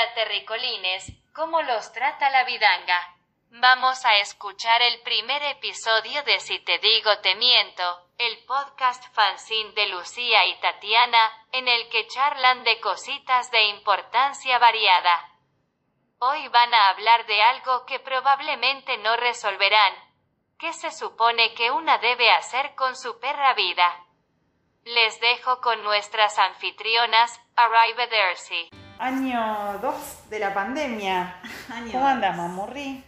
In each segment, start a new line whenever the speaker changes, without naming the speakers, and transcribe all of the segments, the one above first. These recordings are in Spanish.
Hola terricolines, ¿cómo los trata la vidanga? Vamos a escuchar el primer episodio de Si te digo te miento, el podcast fanzine de Lucía y Tatiana, en el que charlan de cositas de importancia variada. Hoy van a hablar de algo que probablemente no resolverán. ¿Qué se supone que una debe hacer con su perra vida? Les dejo con nuestras anfitrionas, Arrivederci.
Año 2 de la pandemia.
Año
¿Cómo andas, mamurri?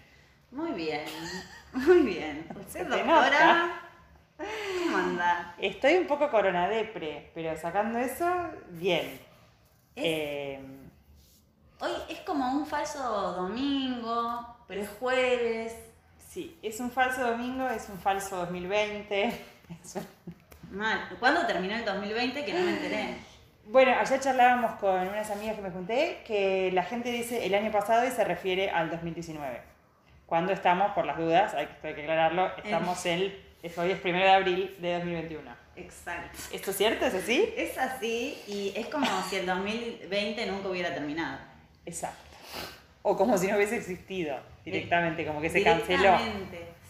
Muy bien, muy bien. ¿Usted,
te
doctora? ¿Cómo anda?
Estoy un poco coronadepre, pero sacando eso, bien.
Es-
Eh,
Hoy es como un falso domingo, pero es jueves.
sí, es un falso domingo, es un falso 2020. es un-
Mal. ¿Cuándo terminó el 2020? Que no me enteré.
Bueno, ayer charlábamos con unas amigas que me junté que la gente dice el año pasado y se refiere al 2019. Cuando estamos, por las dudas, hay que, hay que aclararlo, estamos el, es- hoy es primero de abril de 2021.
Exacto.
¿Esto es cierto? ¿Es así?
Es así y es como si el 2020 nunca hubiera terminado.
Exacto. O como si no hubiese existido directamente, como que se canceló.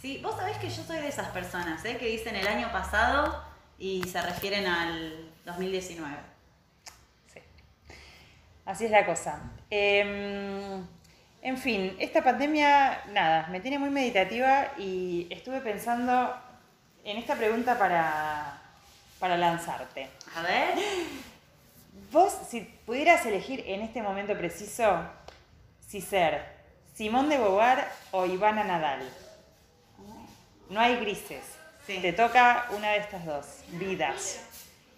Sí, vos sabés que yo soy de esas personas, ¿eh? Que dicen el año pasado y se refieren al 2019.
Sí. Así es la cosa. Em, en fin, esta pandemia, nada, me tiene muy meditativa y estuve pensando en esta pregunta para, para lanzarte.
A ver.
Vos, si pudieras elegir en este momento preciso si ser Simón de Beauvoir o Ivana Nadal, no hay grises.
Sí.
Te toca una de estas dos vidas.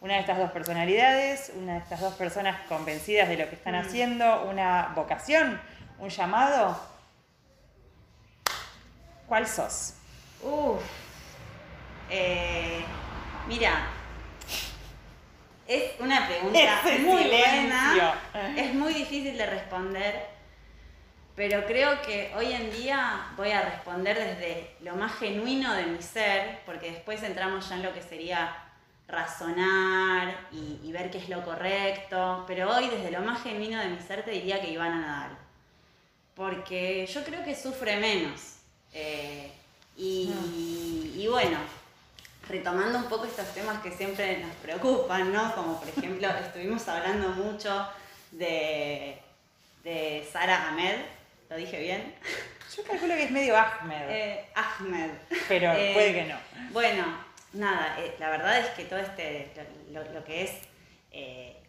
Una de estas dos personalidades, una de estas dos personas convencidas de lo que están haciendo, una vocación, un llamado. ¿Cuál sos?
Uf. Eh, mira, es una pregunta
Ese
muy
silencio.
buena. Es muy difícil de responder, pero creo que hoy en día voy a responder desde lo más genuino de mi ser, porque después entramos ya en lo que sería razonar y, y ver qué es lo correcto, pero hoy desde lo más genuino de mi ser te diría que Ivana Nadal, porque yo creo que sufre menos. Eh, y, y bueno, retomando un poco estos temas que siempre nos preocupan, ¿no? Como por ejemplo, estuvimos hablando mucho de, de Sara Ahmed, ¿lo dije bien?
Yo calculo que es medio Ahmed,
Eh, Ahmed.
pero
Eh,
puede que no.
Bueno, nada, eh, la verdad es que todo este, lo, que es eh,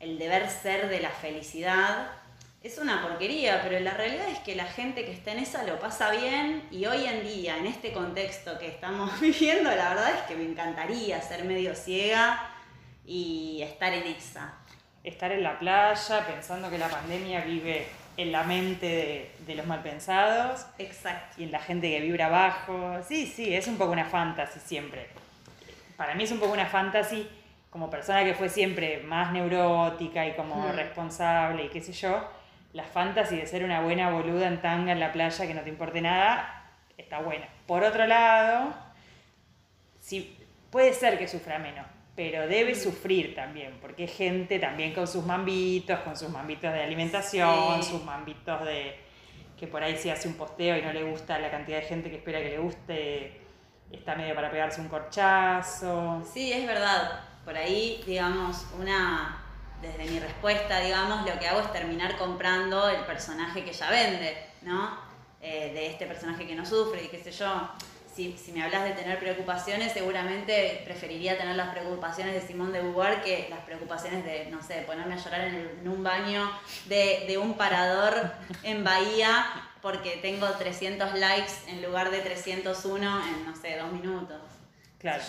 el deber ser de la felicidad es una porquería, pero la realidad es que la gente que está en esa lo pasa bien y hoy en día, en este contexto que estamos viviendo, la verdad es que me encantaría ser medio ciega y estar en esa.
Estar en la playa pensando que la pandemia vive en la mente de, de los malpensados
Exacto.
y en la gente que vibra abajo. Sí, sí, es un poco una fantasy siempre. Para mí es un poco una fantasy como persona que fue siempre más neurótica y como
Mm.
responsable y qué sé yo. La fantasy de ser una buena boluda en tanga en la playa que no te importe nada está buena. Por otro lado, sí, puede ser que sufra menos, pero debe sufrir también, porque es gente también con sus mambitos, con sus mambitos de alimentación,
Sí.
sus mambitos de que por ahí si hace un posteo y no le gusta la cantidad de gente que espera que le guste, está medio para pegarse un corchazo.
Sí, es verdad. Por ahí, digamos, una, desde mi respuesta, digamos, lo que hago es terminar comprando el personaje que ella vende, ¿no? Eh, de este personaje que no sufre y qué sé yo. Si, si me hablas de tener preocupaciones, seguramente preferiría tener las preocupaciones de Simón de Beauvoir que las preocupaciones de, no sé, ponerme a llorar en, el- en un baño de, de un parador en Bahía porque tengo 300 likes en lugar de 301 en, no sé, dos minutos.
Claro.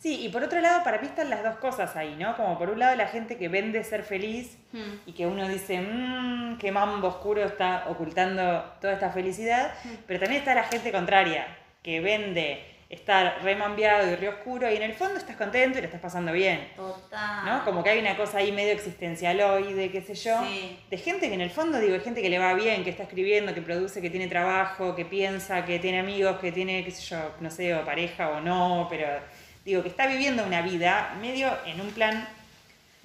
Sí, y por otro lado, para mí están las dos cosas ahí, ¿no? Como por un lado la gente que vende ser feliz
Hmm.
y que uno dice, mmm, qué mambo oscuro está ocultando toda esta felicidad, pero también está la gente contraria, que vende estar remambiado y re oscuro y en el fondo estás contento y lo estás pasando bien.
Total.
¿no? Como que hay una cosa ahí medio existencialoide, qué sé yo,
Sí.
de gente que en el fondo, digo, hay gente que le va bien, que está escribiendo, que produce, que tiene trabajo, que piensa, que tiene amigos, que tiene, qué sé yo, no sé, o pareja o no, pero digo, que está viviendo una vida medio en un plan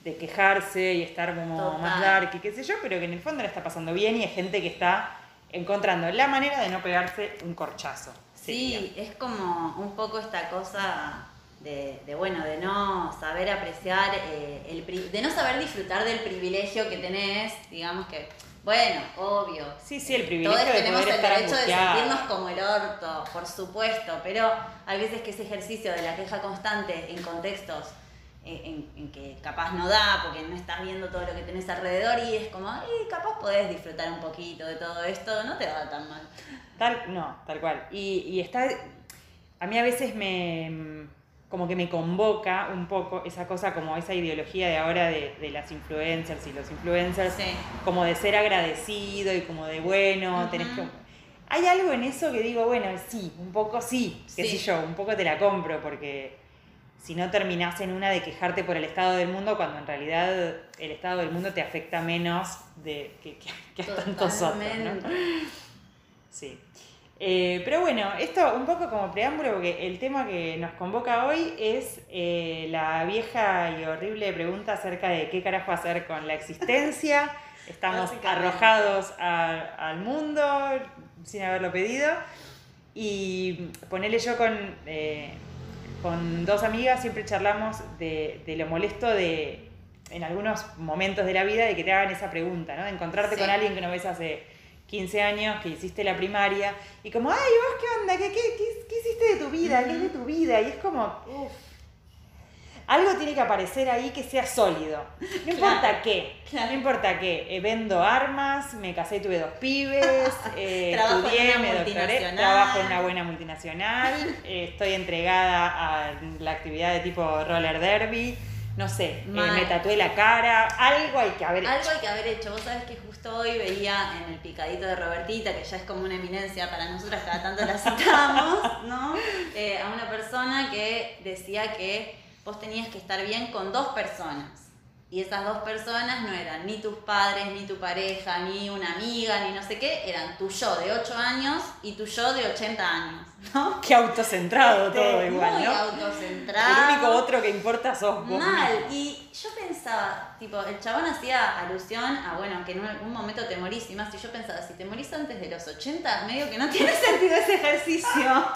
de quejarse y estar como
Total.
más dark y qué sé yo, pero que en el fondo la está pasando bien y hay gente que está encontrando la manera de no pegarse un corchazo.
Sí, es como un poco esta cosa de, de, bueno, de no saber apreciar, eh, el, de no saber disfrutar del privilegio que tenés, digamos que, bueno, obvio.
Sí, sí, el privilegio
Todos
de
tenemos
poder
el
estar
derecho de sentirnos como el orto, por supuesto, pero hay veces que ese ejercicio de la queja constante en contextos en, en- en que capaz no da, porque no estás viendo todo lo que tenés alrededor y es como, capaz podés disfrutar un poquito de todo esto, no te va tan mal.
Tal, no, tal cual. Y, y está, a mí a veces me, como que me convoca un poco esa cosa, como esa ideología de ahora de, de las influencers y los influencers,
Sí.
como de ser agradecido y como de bueno,
Ujú.
tenés que... Hay algo en eso que digo, bueno, sí, un poco sí, qué
Sí.
sé yo, un poco te la compro porque si no terminás en una de quejarte por el estado del mundo cuando en realidad el estado del mundo te afecta menos de que, que- que a tantos otros. Sí. Eh, pero bueno, esto un poco como preámbulo, porque el tema que nos convoca hoy es eh, la vieja y horrible pregunta acerca de qué carajo hacer con la existencia. Estamos arrojados a- al mundo sin haberlo pedido. Y ponerle yo con, eh, con dos amigas, siempre charlamos de, de lo molesto de, en algunos momentos de la vida, de que te hagan esa pregunta, ¿no? De encontrarte
Sí.
con alguien que no ves hace 15 años, que hiciste la primaria, y como, ay, vos qué onda, ¿qué, qué, qué- qué hiciste de tu vida? ¿Qué es de tu vida? Y es como, uff. Algo tiene que aparecer ahí que sea sólido. No importa
Claro,
qué.
claro.
No importa qué. Eh, vendo armas, me casé y tuve dos pibes, eh,
Trabajo
estudié, me doctoré, trabajo en una buena multinacional, eh, estoy entregada a la actividad de tipo roller derby, no sé, me tatué la cara, algo hay que haber
Algo
hecho.
hay que haber hecho. Vos sabés que justo hoy veía en el picadito de Robertita, que ya es como una eminencia para nosotras, cada tanto la citamos, ¿no? A una persona que decía que vos tenías que estar bien con dos personas. Y esas dos personas no eran ni tus padres, ni tu pareja, ni una amiga, ni no sé qué, eran tu yo de 8 años y tu yo de 80 años, ¿no?
Qué autocentrado
Este,
todo igual,
muy
¿no?
autocentrado.
El único otro que importa sos vos.
Mal, y yo pensaba, tipo, el chabón hacía alusión a, bueno, que en un, algún momento te morís y más, y yo pensaba, si te morís antes de los 80, medio que no tiene sentido ese ejercicio.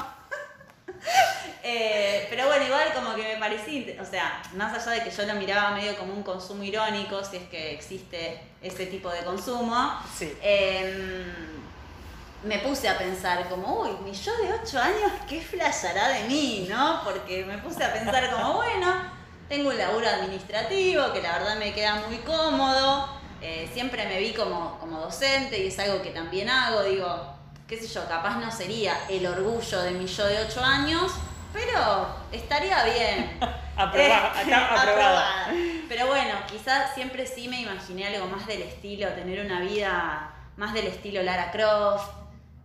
Eh, pero bueno, igual como que me parecía, o sea, más allá de que yo lo miraba medio como un consumo irónico, si es que existe ese tipo de consumo,
Sí.
Em, me puse a pensar como, uy, mi yo de 8 años, ¿qué flashará de mí, no? Porque me puse a pensar como, bueno, tengo un laburo administrativo que la verdad me queda muy cómodo, eh, siempre me vi como, como docente y es algo que también hago, digo, qué sé yo, capaz no sería el orgullo de mi yo de 8 años, pero estaría bien.
Aprobada,
Eh,
aprobada.
aprobada. Pero bueno, quizás siempre sí me imaginé algo más del estilo, tener una vida más del estilo Lara Croft,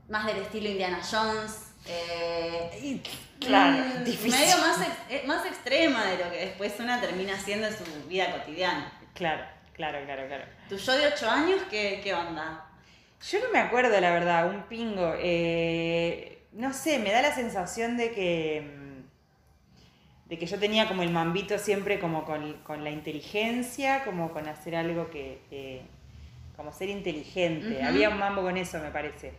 más del estilo Indiana Jones. eh,
claro,
mm,
difícil.
Medio más, ex- eh, más extrema de lo que después una termina haciendo en su vida cotidiana.
Claro, claro, claro, claro.
¿Tu yo de 8 años qué, qué onda?
Yo no me acuerdo, la verdad, un pingo. Eh, no sé, me da la sensación de que. mm, de que yo tenía como el mambito siempre como con, con la inteligencia, como con hacer algo que. como ser inteligente. Había un mambo con eso, me parece.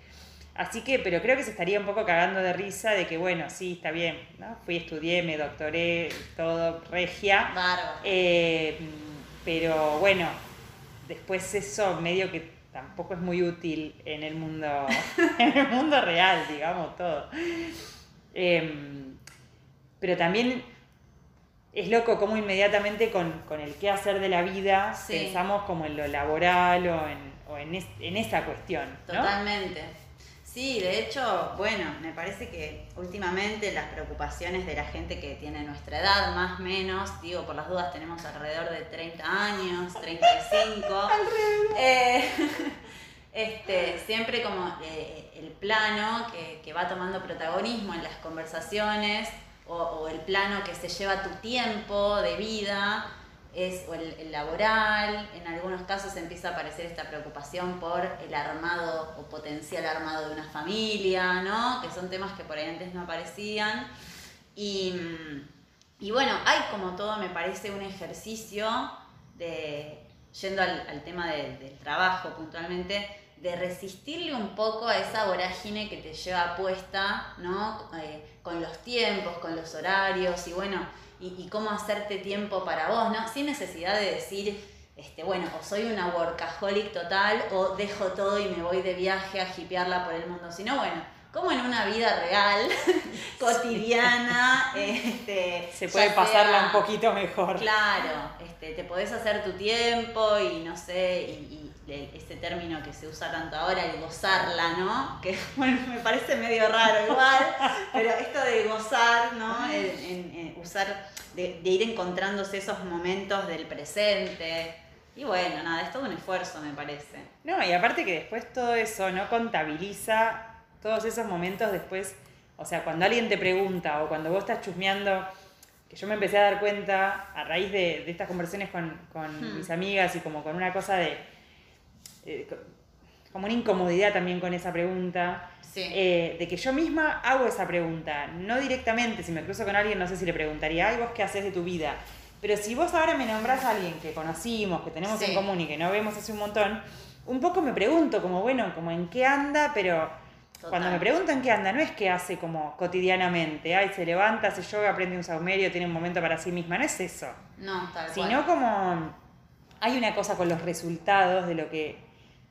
Así que, pero creo que se estaría un poco cagando de risa de que, bueno, sí, está bien, ¿no? Fui, estudié, me doctoré, todo, regia.
Bárbaro.
Eh, pero bueno, después eso medio que tampoco es muy útil en el mundo, en el mundo real, digamos, todo. Em, pero también es loco cómo inmediatamente con, con el qué hacer de la vida
Sí.
pensamos como en lo laboral o en, o en, es- en esa cuestión. ¿no?
Totalmente. Sí, de hecho, bueno, me parece que últimamente las preocupaciones de la gente que tiene nuestra edad, más o menos, digo, por las dudas tenemos alrededor de 30 años, 35. Eh, este, siempre como eh, el plano que, que va tomando protagonismo en las conversaciones o, o el plano que se lleva tu tiempo de vida es o el, laboral, en algunos casos empieza a aparecer esta preocupación por el armado o potencial armado de una familia, ¿no? Que son temas que por ahí antes no aparecían. Y, y bueno, hay como todo, me parece, un ejercicio de yendo al, al tema de- del trabajo puntualmente, de resistirle un poco a esa vorágine que te lleva puesta, ¿no? Eh, con los tiempos, con los horarios y bueno, y, y cómo hacerte tiempo para vos, ¿no? Sin necesidad de decir, este, bueno, o soy una workaholic total o dejo todo y me voy de viaje a hipearla por el mundo, sino bueno, como en una vida real, cotidiana, este,
Se puede pasarla
sea-
un poquito mejor.
Claro, este, te podés hacer tu tiempo y no sé, y, ese término que se usa tanto ahora, el gozarla, ¿no? Que bueno, me parece medio raro igual, pero esto de gozar, ¿no? Usar, de, de ir encontrándose esos momentos del presente. Y bueno, nada, es todo un esfuerzo, me parece.
No, y aparte que después todo eso no contabiliza todos esos momentos después, o sea, cuando alguien te pregunta o cuando vos estás chusmeando, que yo me empecé a dar cuenta a raíz de, de estas conversaciones con, con
Hmm.
mis amigas y como con una cosa de, eh, co- como una incomodidad también con esa pregunta,
Sí.
eh, de que yo misma hago esa pregunta, no directamente, si me cruzo con alguien no sé si le preguntaría, ay, vos qué haces de tu vida, pero si vos ahora me nombrás a alguien que conocimos, que tenemos
Sí.
en común y que no vemos hace un montón, un poco me pregunto como, bueno, como en qué anda, pero
Total.
cuando me preguntan qué anda, no es que hace como cotidianamente, ay, se levanta, hace yoga, aprende un saumerio, tiene un momento para sí misma, no es eso,
No, tal cual.
sino como hay una cosa con los resultados de lo que,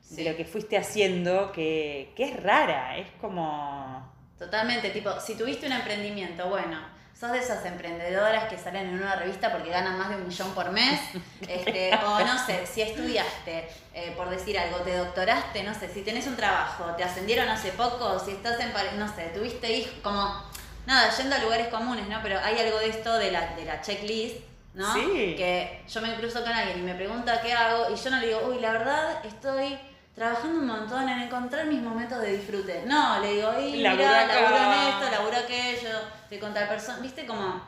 Sí.
de lo que fuiste haciendo que, que es rara, es como...
Totalmente, tipo, si tuviste un emprendimiento, bueno, sos de esas emprendedoras que salen en una revista porque ganan más de un millón por mes, este, o no sé, si estudiaste, eh, por decir algo, te doctoraste, no sé, si tenés un trabajo, te ascendieron hace poco, si estás en, no sé, tuviste hijos, como, nada, yendo a lugares comunes, ¿no? Pero hay algo de esto de la, de la checklist, ¿no?
Sí.
Que yo me cruzo con alguien y me pregunta qué hago y yo no le digo, uy, la verdad estoy trabajando un montón en encontrar mis momentos de disfrute. No, le digo, y mira, laburo en esto, laburo aquello, estoy con tal persona. Viste como,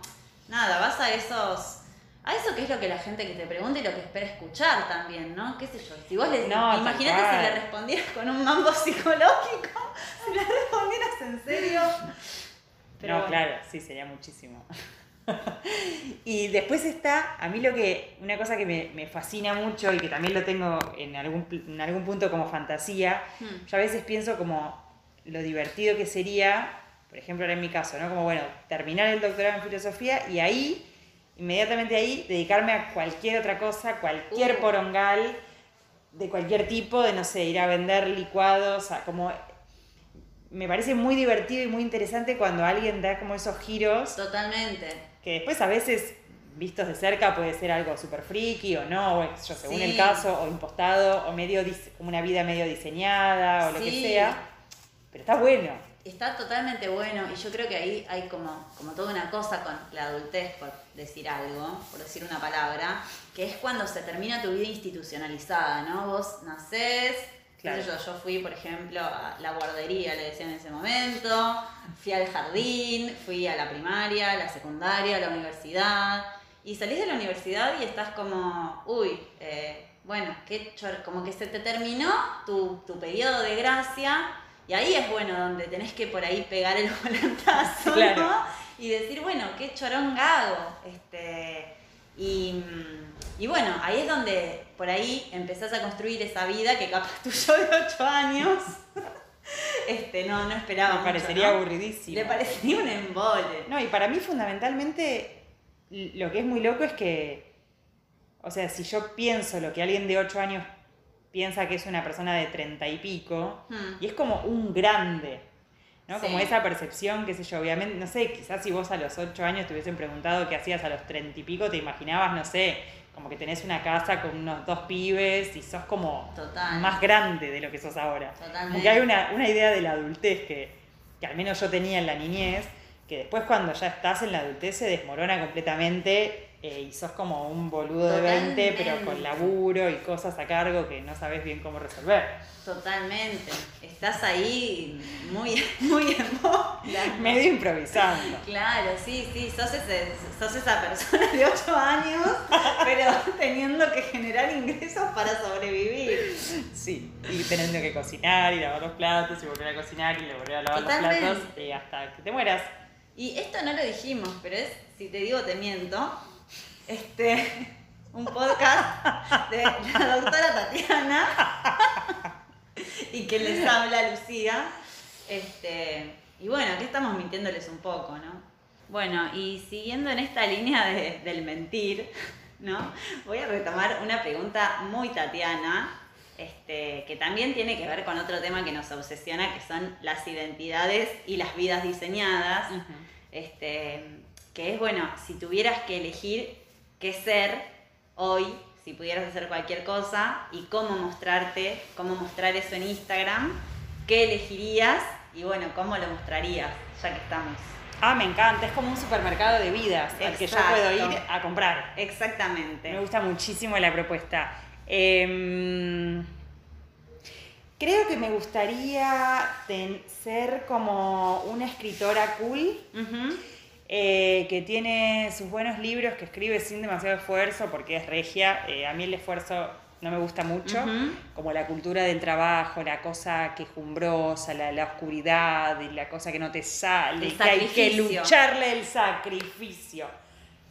nada, vas a esos. A eso que es lo que la gente que te pregunta y lo que espera escuchar también, ¿no? ¿Qué sé yo? Si vos le.
No,
imagínate si le respondieras con un mambo psicológico, si le respondieras en serio. Pero
no, claro, sí, sería muchísimo. y después está, a mí lo que, una cosa que me, me fascina mucho y que también lo tengo en algún, en algún punto como fantasía,
Hmm.
yo a veces pienso como lo divertido que sería, por ejemplo, ahora en mi caso, ¿no? Como, bueno, terminar el doctorado en filosofía y ahí, inmediatamente ahí, dedicarme a cualquier otra cosa, cualquier
Uh.
porongal de cualquier tipo, de, no sé, ir a vender licuados, a como... Me parece muy divertido y muy interesante cuando alguien da como esos giros
Totalmente.
que después a veces vistos de cerca puede ser algo súper friki o no, o yo, según
Sí.
el caso, o impostado, o medio una vida medio diseñada, o lo que
Sí.
sea. Pero está bueno.
Está totalmente bueno y yo creo que ahí hay como, como toda una cosa con la adultez, por decir algo, por decir una palabra, que es cuando se termina tu vida institucionalizada, ¿no? Vos nacés,
Claro.
yo, yo fui, por ejemplo, a la guardería, le decían en ese momento, fui al jardín, fui a la primaria, a la secundaria, a la universidad, y salís de la universidad y estás como, uy, eh, bueno, qué chor- como que se te terminó tu, tu periodo de gracia, y ahí es bueno donde tenés que por ahí pegar el volantazo,
Claro.
¿no? Y decir, bueno, qué choronga hago. Este, y, mm, y bueno, ahí es donde por ahí empezás a construir esa vida que capaz tuyo de 8 años. Este, no, no esperaba.
Me
mucho,
parecería
¿no?
aburridísimo.
Le parecería un embole.
No, y para mí fundamentalmente lo que es muy loco es que, o sea, si yo pienso lo que alguien de 8 años piensa que es una persona de 30 y pico,
Hmm.
y es como un grande, ¿no?
Sí.
Como esa percepción, qué sé yo, obviamente, no sé, quizás si vos a los 8 años te hubiesen preguntado qué hacías a los 30 y pico, te imaginabas, no sé, como que tenés una casa con unos dos pibes y sos como
Total.
más grande de lo que sos ahora.
Totalmente.
Porque hay una, una idea de la adultez que, que al menos yo tenía en la niñez, que después cuando ya estás en la adultez se desmorona completamente eh, y sos como un boludo de 20, pero con laburo y cosas a cargo que no sabes bien cómo resolver.
Totalmente. Estás ahí muy, muy en.
Medio improvisando.
Claro, sí, sí, sos, ese- sos esa persona de 8 años, pero teniendo que generar ingresos para sobrevivir.
Sí, y teniendo que cocinar y lavar los platos y volver a cocinar y volver a lavar
Totalmente.
los platos eh, hasta que te mueras.
Y esto no lo dijimos, pero es, si te digo te miento, este, un podcast de la doctora Tatiana y que les habla Lucía. Este, y bueno, aquí estamos mintiéndoles un poco, ¿no? Bueno, y siguiendo en esta línea de- del mentir, ¿no? Voy a retomar una pregunta muy Tatiana, este, que también tiene que ver con otro tema que nos obsesiona, que son las identidades y las vidas diseñadas. Este, que es, bueno, si tuvieras que elegir qué ser hoy, si pudieras hacer cualquier cosa y cómo mostrarte, cómo mostrar eso en Instagram, ¿qué elegirías? Y bueno, ¿cómo lo mostrarías? Ya que estamos.
Ah, me encanta, es como un supermercado de vidas al que yo puedo ir a comprar.
Exactamente.
Me gusta muchísimo la propuesta. Em, creo que me gustaría ten- ser como una escritora cool. Eh, que tiene sus buenos libros, que escribe sin demasiado esfuerzo porque es regia. Eh, a mí el esfuerzo no me gusta mucho, como la cultura del trabajo, la cosa quejumbrosa, la, la oscuridad, y la cosa que no te sale, que hay que lucharle el sacrificio.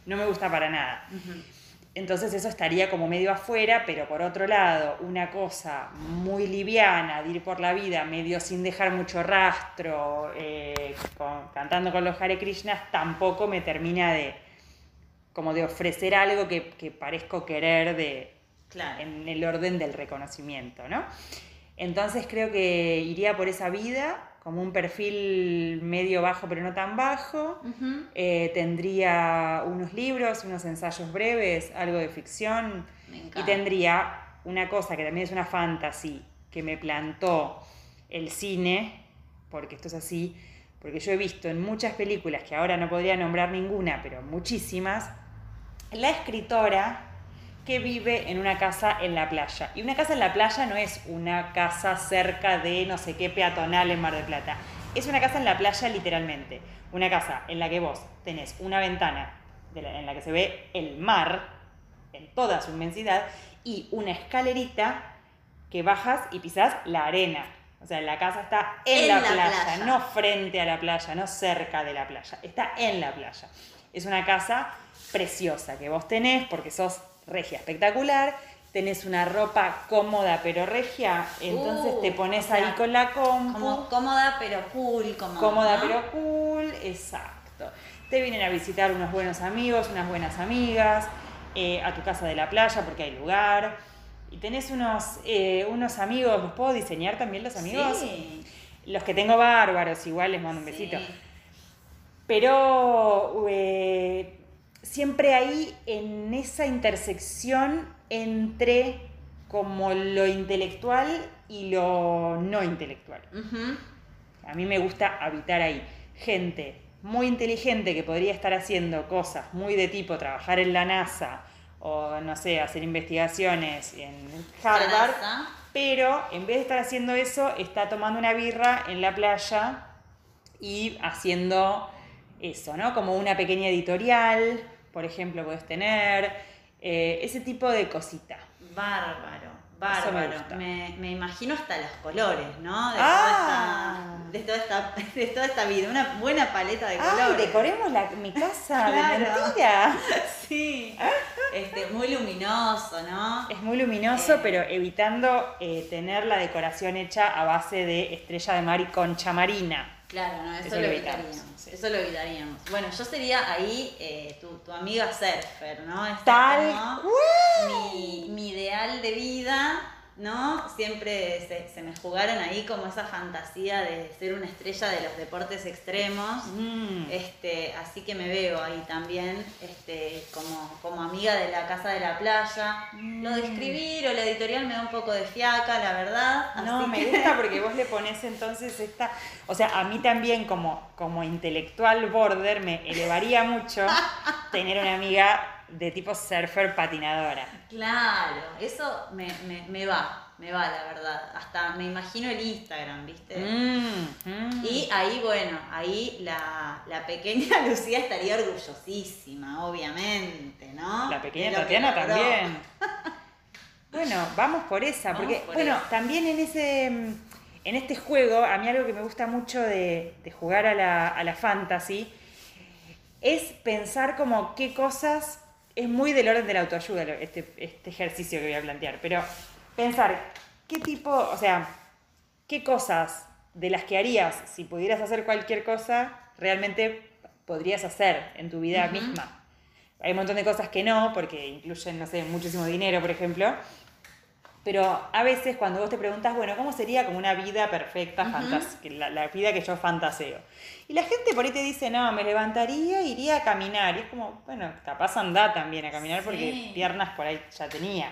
No me gusta para nada. Entonces eso estaría como medio afuera, pero por otro lado, una cosa muy liviana de ir por la vida, medio sin dejar mucho rastro, eh, con- cantando con los Hare Krishnas, tampoco me termina de como de ofrecer algo que, que parezco querer de,
Claro.
en el orden del reconocimiento, ¿no? Entonces creo que iría por esa vida, como un perfil medio bajo pero no tan bajo, eh, tendría unos libros, unos ensayos breves, algo de ficción. Y tendría una cosa que también es una fantasy que me plantó el cine, porque esto es así, porque yo he visto en muchas películas, que ahora no podría nombrar ninguna, pero muchísimas, la escritora que vive en una casa en la playa. Y una casa en la playa no es una casa cerca de no sé qué peatonal en Mar del Plata. Es una casa en la playa literalmente. Una casa en la que vos tenés una ventana la- en la que se ve el mar en toda su inmensidad y una escalerita que bajas y pisás la arena. O sea, la casa está en,
En
la,
la
playa,
playa.
no frente a la playa, no cerca de la playa, está en la playa. Es una casa preciosa que vos tenés porque sos regia espectacular, tenés una ropa cómoda pero regia, entonces
Uh,
te pones
o sea,
ahí con la compu,
Como cómoda pero cool, como.
cómoda
¿no?
pero cool, exacto. Te vienen a visitar unos buenos amigos, unas buenas amigas, eh, a tu casa de la playa porque hay lugar. Y tenés unos, eh, unos amigos, ¿los puedo diseñar también los amigos?
Sí.
Los que tengo bárbaros, igual les mando un
Sí.
besito. Pero eh, siempre ahí en esa intersección entre como lo intelectual y lo no intelectual. A mí me gusta habitar ahí. Gente muy inteligente que podría estar haciendo cosas muy de tipo trabajar en la NASA o, no sé, hacer investigaciones en Harvard, pero en vez de estar haciendo eso, está tomando una birra en la playa y haciendo eso, ¿no? Como una pequeña editorial, por ejemplo, puedes tener eh, ese tipo de cosita.
Bárbaro, bárbaro. Me, me imagino hasta los colores, ¿no? De,
Ah.
toda esta, de, toda esta, de toda esta vida. Una buena paleta de
¡Ay,
colores.
decoremos la- mi casa de
Claro.
mentira!
Sí. Este, muy luminoso, ¿no?
Es muy luminoso,
Eh.
pero evitando eh, tener la decoración hecha a base de estrella de mar y concha marina.
Claro, no, eso,
Eso
lo evitaríamos.
sí.
Eso lo evitaríamos. Bueno, yo sería ahí eh, tu, tu amiga surfer, ¿no? Esta es
Tal
como mi, mi ideal de vida, ¿no? Siempre se, se me jugaron ahí como esa fantasía de ser una estrella de los deportes extremos.
Mm.
Este, así que me veo ahí también este, como, como amiga de la casa de la playa. Lo de escribir o la editorial me da un poco de fiaca, la verdad.
No,
así
me
que-
gusta porque vos le pones entonces esta... O sea, a mí también como, como intelectual border me elevaría mucho tener una amiga de tipo surfer patinadora.
Claro, eso me, me, me va, me va la verdad. Hasta me imagino el Instagram, ¿viste?
Mm, mm.
Y ahí, bueno, ahí la, la pequeña Lucía estaría orgullosísima, obviamente, ¿no?
La pequeña Tatiana también. Bueno, vamos por esa,
Vamos
porque,
por
bueno, también en ese mm, en este juego, a mí algo que me gusta mucho de, de jugar a la, a la fantasy es pensar como qué cosas es muy del orden de la autoayuda este, este ejercicio que voy a plantear, pero pensar qué tipo, o sea, qué cosas de las que harías si pudieras hacer cualquier cosa realmente podrías hacer en tu vida misma. Hay un montón de cosas que no, porque incluyen, no sé, muchísimo dinero, por ejemplo. Pero a veces cuando vos te preguntas, bueno, ¿cómo sería como una vida perfecta, fantas- que la, la vida que yo fantaseo? Y la gente por ahí te dice, no, me levantaría e iría a caminar. Y es como, bueno, capaz andá también a caminar porque
Sí.
piernas por ahí ya tenías.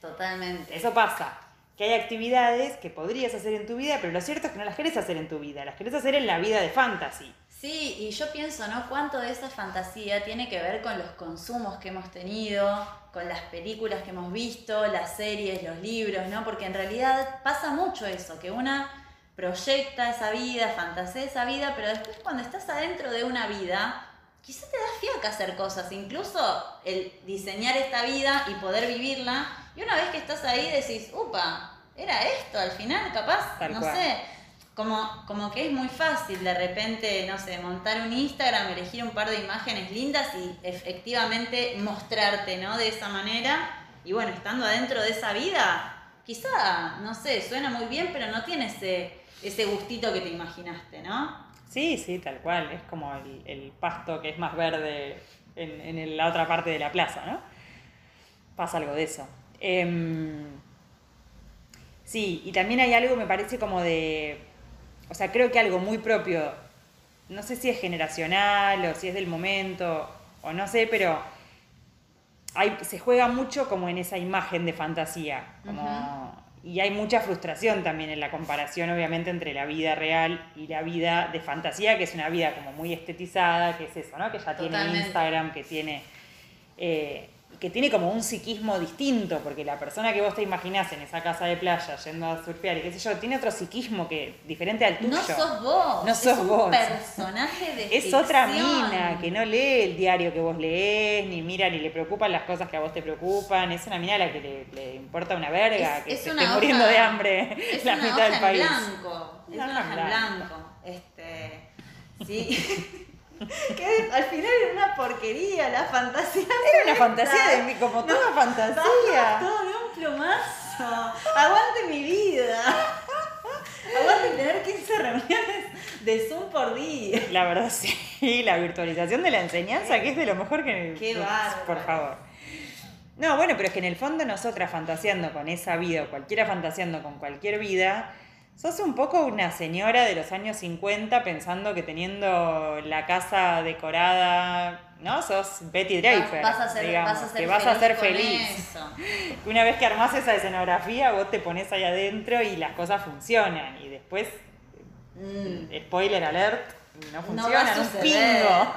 Totalmente.
Eso pasa. Que hay actividades que podrías hacer en tu vida, pero lo cierto es que no las querés hacer en tu vida, las querés hacer en la vida de fantasy.
Sí, y yo pienso, ¿no? Cuánto de esa fantasía tiene que ver con los consumos que hemos tenido, con las películas que hemos visto, las series, los libros, ¿no? Porque en realidad pasa mucho eso, que una proyecta esa vida, fantasea esa vida, pero después cuando estás adentro de una vida, quizás te da fiaca hacer cosas, incluso el diseñar esta vida y poder vivirla, y una vez que estás ahí decís, upa, era esto al final, capaz,
Tal
no
cual.
sé, como, como que es muy fácil de repente, no sé, montar un Instagram, elegir un par de imágenes lindas y efectivamente mostrarte, ¿no? De esa manera. Y bueno, estando adentro de esa vida, quizá, no sé, suena muy bien, pero no tiene ese, ese gustito que te imaginaste, ¿no?
Sí, sí, tal cual. Es como el, pasto que es más verde en, en la otra parte de la plaza, ¿no? Pasa algo de eso. Em, sí, y también hay algo, me parece, como de. O sea, creo que algo muy propio. No sé si es generacional o si es del momento, o no sé, pero hay, se juega mucho como en esa imagen de fantasía. Como, Y hay mucha frustración también en la comparación, obviamente, entre la vida real y la vida de fantasía, que es una vida como muy estetizada, que es eso, ¿no? Que ya tiene. Instagram, que tiene. eh, que tiene como un psiquismo distinto, porque la persona que vos te imaginás en esa casa de playa yendo a surfear y qué sé yo, tiene otro psiquismo que diferente al tuyo.
No sos vos.
No
es
sos
un
vos.
personaje de
Es otra mina que no lee el diario que vos lees, ni mira ni le preocupan las cosas que a vos te preocupan. Es una mina a la que le, le importa una verga,
Es-
que
es
se esté
hoja-
muriendo de hambre
Es
la
una
mitad
hoja
del país.
en blanco. Es
Una
una
hoja en blanco.
blanco. Este. Sí. que al final era una porquería la fantasía.
Era una fantasía de mí, como toda fantasía.
Todo de un plumazo. Aguante mi vida. Aguante tener 15 reuniones de Zoom por día.
La verdad sí, la virtualización de la enseñanza, que es de lo mejor que...
Qué bárbaro.
Por favor. No, bueno, pero es que en el fondo nosotras fantaseando con esa vida, o cualquiera fantaseando con cualquier vida, sos un poco una señora de los años 50 pensando que teniendo la casa decorada, ¿no? Sos Betty Draper,
vas a ser,
digamos,
vas a ser
que vas a ser feliz.
eso.
Una vez que armás esa escenografía, vos te pones ahí adentro y las cosas funcionan. Y después,
Mm,
spoiler alert, no
no va
funcionan
a
un pingo.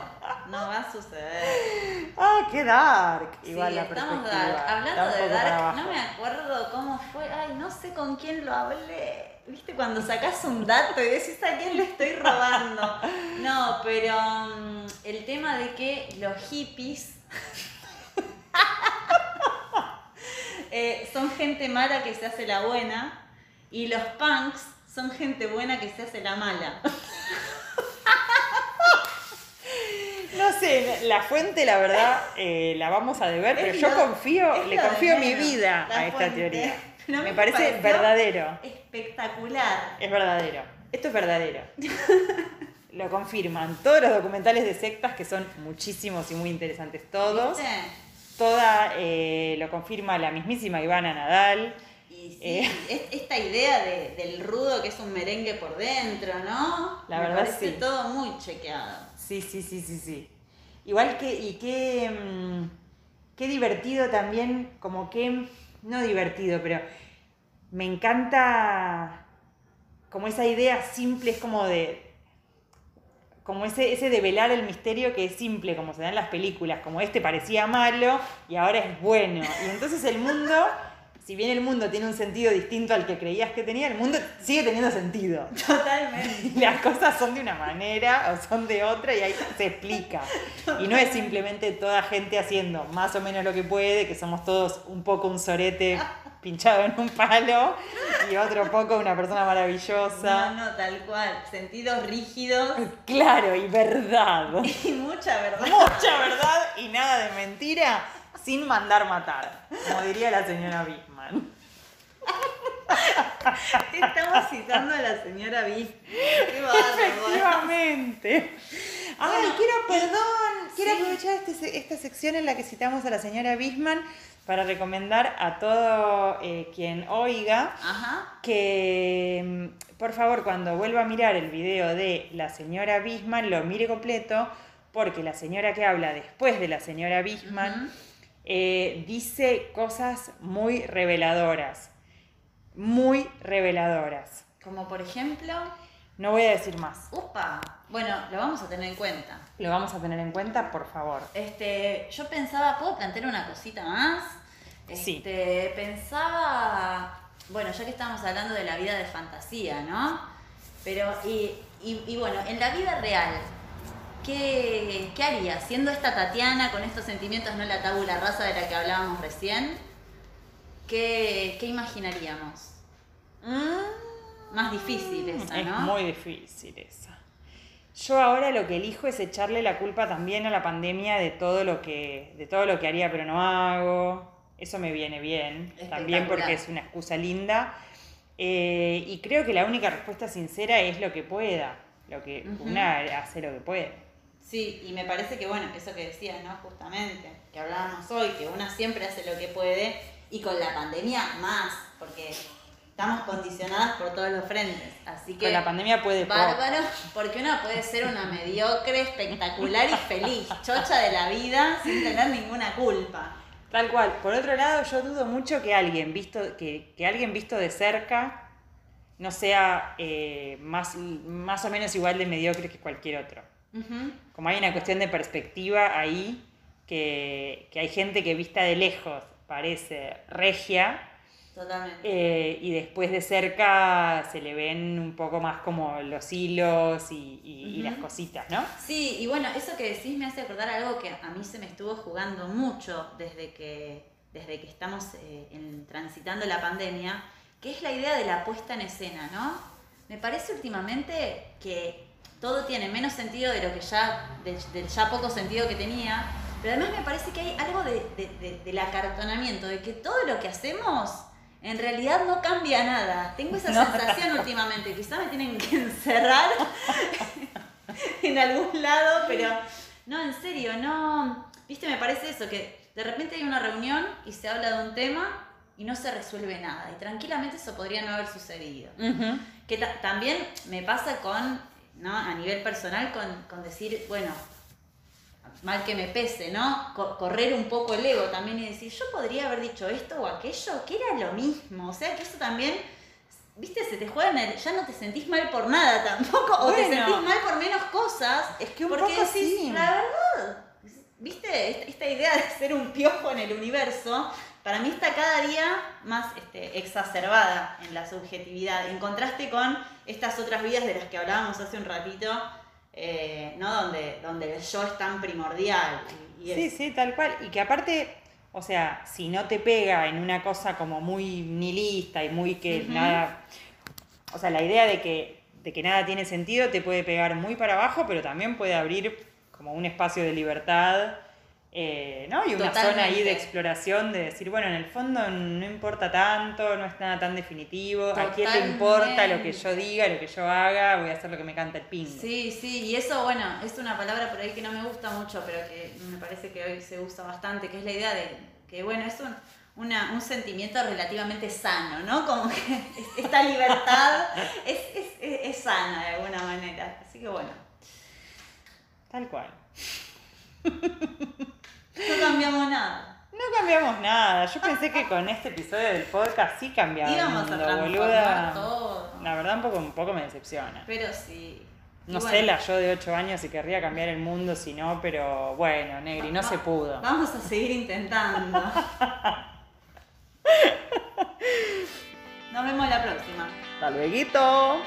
No va a suceder.
Ah, qué dark. Igual
sí,
la
estamos
perspectiva.
dark. Hablando de dark, no me acuerdo cómo fue. Ay, no sé con quién lo hablé. ¿Viste? Cuando sacás un dato y decís a quién le estoy robando. No, pero mm, el tema de que los hippies eh, son gente mala que se hace la buena y los punks son gente buena que se hace la mala.
No sé, la fuente, la verdad, eh, la vamos a deber, pero yo
lo-
confío, le confío mi vida a esta
fuente.
teoría.
No
me
me
parece verdadero.
Espectacular.
Es verdadero. Esto es verdadero. Lo confirman todos los documentales de sectas, que son muchísimos y muy interesantes todos.
¿Viste?
Toda eh, lo confirma la mismísima Ivana Nadal.
Y sí,
Eh.
es- esta idea de- del rudo que es un merengue por dentro, ¿no?
La
Me
verdad,
parece
sí.
todo muy chequeado.
Sí, sí, sí, sí, sí. Igual que, y qué, mm, qué divertido también, como que, no divertido, pero me encanta como esa idea simple, es como de, como ese, ese develar el misterio que es simple, como se da en las películas, como este parecía malo y ahora es bueno. Y entonces el mundo, si bien el mundo tiene un sentido distinto al que creías que tenía, el mundo sigue teniendo sentido.
Totalmente.
Las cosas son de una manera o son de otra y ahí se explica. Y no es simplemente toda gente haciendo más o menos lo que puede, que somos todos un poco un sorete pinchado en un palo y otro poco una persona
No,
maravillosa.
no, tal cual. Sentidos rígidos
Claro, y verdad.
y mucha verdad.
Mucha verdad y nada de mentira. Sin mandar matar, como diría la señora Bisman.
Estamos citando a la señora B. Qué bárbaro.
Efectivamente. Ay,
Bueno,
quiero, perdón, quiero
sí.
aprovechar este esta sección en la que citamos a la señora Bisman para recomendar a todo eh, quien oiga
Ajá.
que mm, por favor cuando vuelva a mirar el video de la señora Bisman lo mire completo porque la señora que habla después de la señora Bisman. Eh, dice cosas muy reveladoras, muy reveladoras.
Como por ejemplo.
No voy a decir más.
Upa. Bueno, lo vamos a tener en cuenta.
Lo vamos a tener en cuenta, por favor.
Este, yo pensaba, ¿puedo plantear una cosita más?
Sí.
Este, pensaba, bueno, ya que estamos hablando de la vida de fantasía, ¿no? Pero, y, y- y bueno, en la vida real, ¿qué, qué haría? Siendo esta Tatiana con estos sentimientos, no la tabula rasa de la que hablábamos recién, ¿qué, qué imaginaríamos? Más difícil esa,
es
¿no?
muy difícil esa. Yo ahora lo que elijo es echarle la culpa también a la pandemia de todo lo que, de todo lo que haría pero no hago. Eso me viene bien. También porque es una excusa linda. Eh, y creo que la única respuesta sincera es lo que pueda. Lo que una hace lo que puede.
Sí, y me parece que, bueno, eso que decías, ¿no? Justamente, que hablábamos hoy, que una siempre hace lo que puede, y con la pandemia más, porque estamos condicionadas por todos los frentes. Así que,
Con la pandemia puede
bárbaro, porque una puede ser una mediocre, espectacular y feliz, chocha de la vida, sin tener ninguna culpa.
Tal cual. Por otro lado, yo dudo mucho que alguien visto, que, que alguien visto de cerca no sea eh, más, más o menos igual de mediocre que cualquier otro. Como hay una cuestión de perspectiva ahí, que, que hay gente que vista de lejos parece regia,
Totalmente.
eh, y después de cerca se le ven un poco más como los hilos y, y- y las cositas, ¿no?
Sí, y bueno, eso que decís me hace acordar algo que a mí se me estuvo jugando mucho desde que, desde que estamos eh, en- transitando la pandemia, que es la idea de la puesta en escena, ¿no? Me parece últimamente que todo tiene menos sentido de lo que ya, del, ya poco sentido que tenía, pero además me parece que hay algo de, de- de- del acartonamiento, de que todo lo que hacemos en realidad no cambia nada. Tengo esa
No,
sensación últimamente, quizá me tienen que encerrar en algún lado, pero no, en serio, no. Viste, me parece eso, que de repente hay una reunión y se habla de un tema y no se resuelve nada. Y tranquilamente eso podría no haber sucedido. Que ta- también me pasa con, ¿no? A nivel personal, con, con decir, bueno, mal que me pese, ¿no? Co- correr un poco el ego también y decir, yo podría haber dicho esto o aquello, que era lo mismo. O sea, que eso también, viste, se te juega en el, ya no te sentís mal por nada tampoco, o te sentís mal por menos cosas.
Es que un
porque
poco
decís,
sí.
la verdad, viste, esta, esta idea de ser un piojo en el universo, para mí está cada día más este, exacerbada en la subjetividad, en contraste con estas otras vidas de las que hablábamos hace un ratito, eh, ¿no? Donde, donde el yo es tan primordial. Y, y
Sí,
es-
sí, tal cual. Y que aparte, o sea, si no te pega en una cosa como muy nihilista y muy que nada. O sea, la idea de que, de que nada tiene sentido te puede pegar muy para abajo, pero también puede abrir como un espacio de libertad. Eh, ¿no? Y una zona ahí
Totalmente.
de exploración, de decir, bueno, en el fondo no importa tanto, no es nada tan definitivo, a quién le importa lo que yo
Totalmente.
diga, lo que yo haga, voy a hacer lo que me canta el pingo.
Sí, sí, y eso, bueno, es una palabra por ahí que no me gusta mucho, pero que me parece que hoy se usa bastante, que es la idea de que, bueno, es un, una- un sentimiento relativamente sano, ¿no? Como que es- esta libertad es, es, es- es sana de alguna manera. Así que, bueno,
Tal cual.
No cambiamos nada.
No cambiamos nada. Yo pensé que con este episodio del podcast sí cambiaba el
Íbamos a transformar todo.
La verdad un poco, un poco me decepciona.
Pero sí.
No
bueno,
sé la yo de 8 años si querría cambiar el mundo, si no, pero bueno, Negri, no
va-
se pudo.
Vamos a seguir intentando. Nos vemos la próxima.
Hasta luego.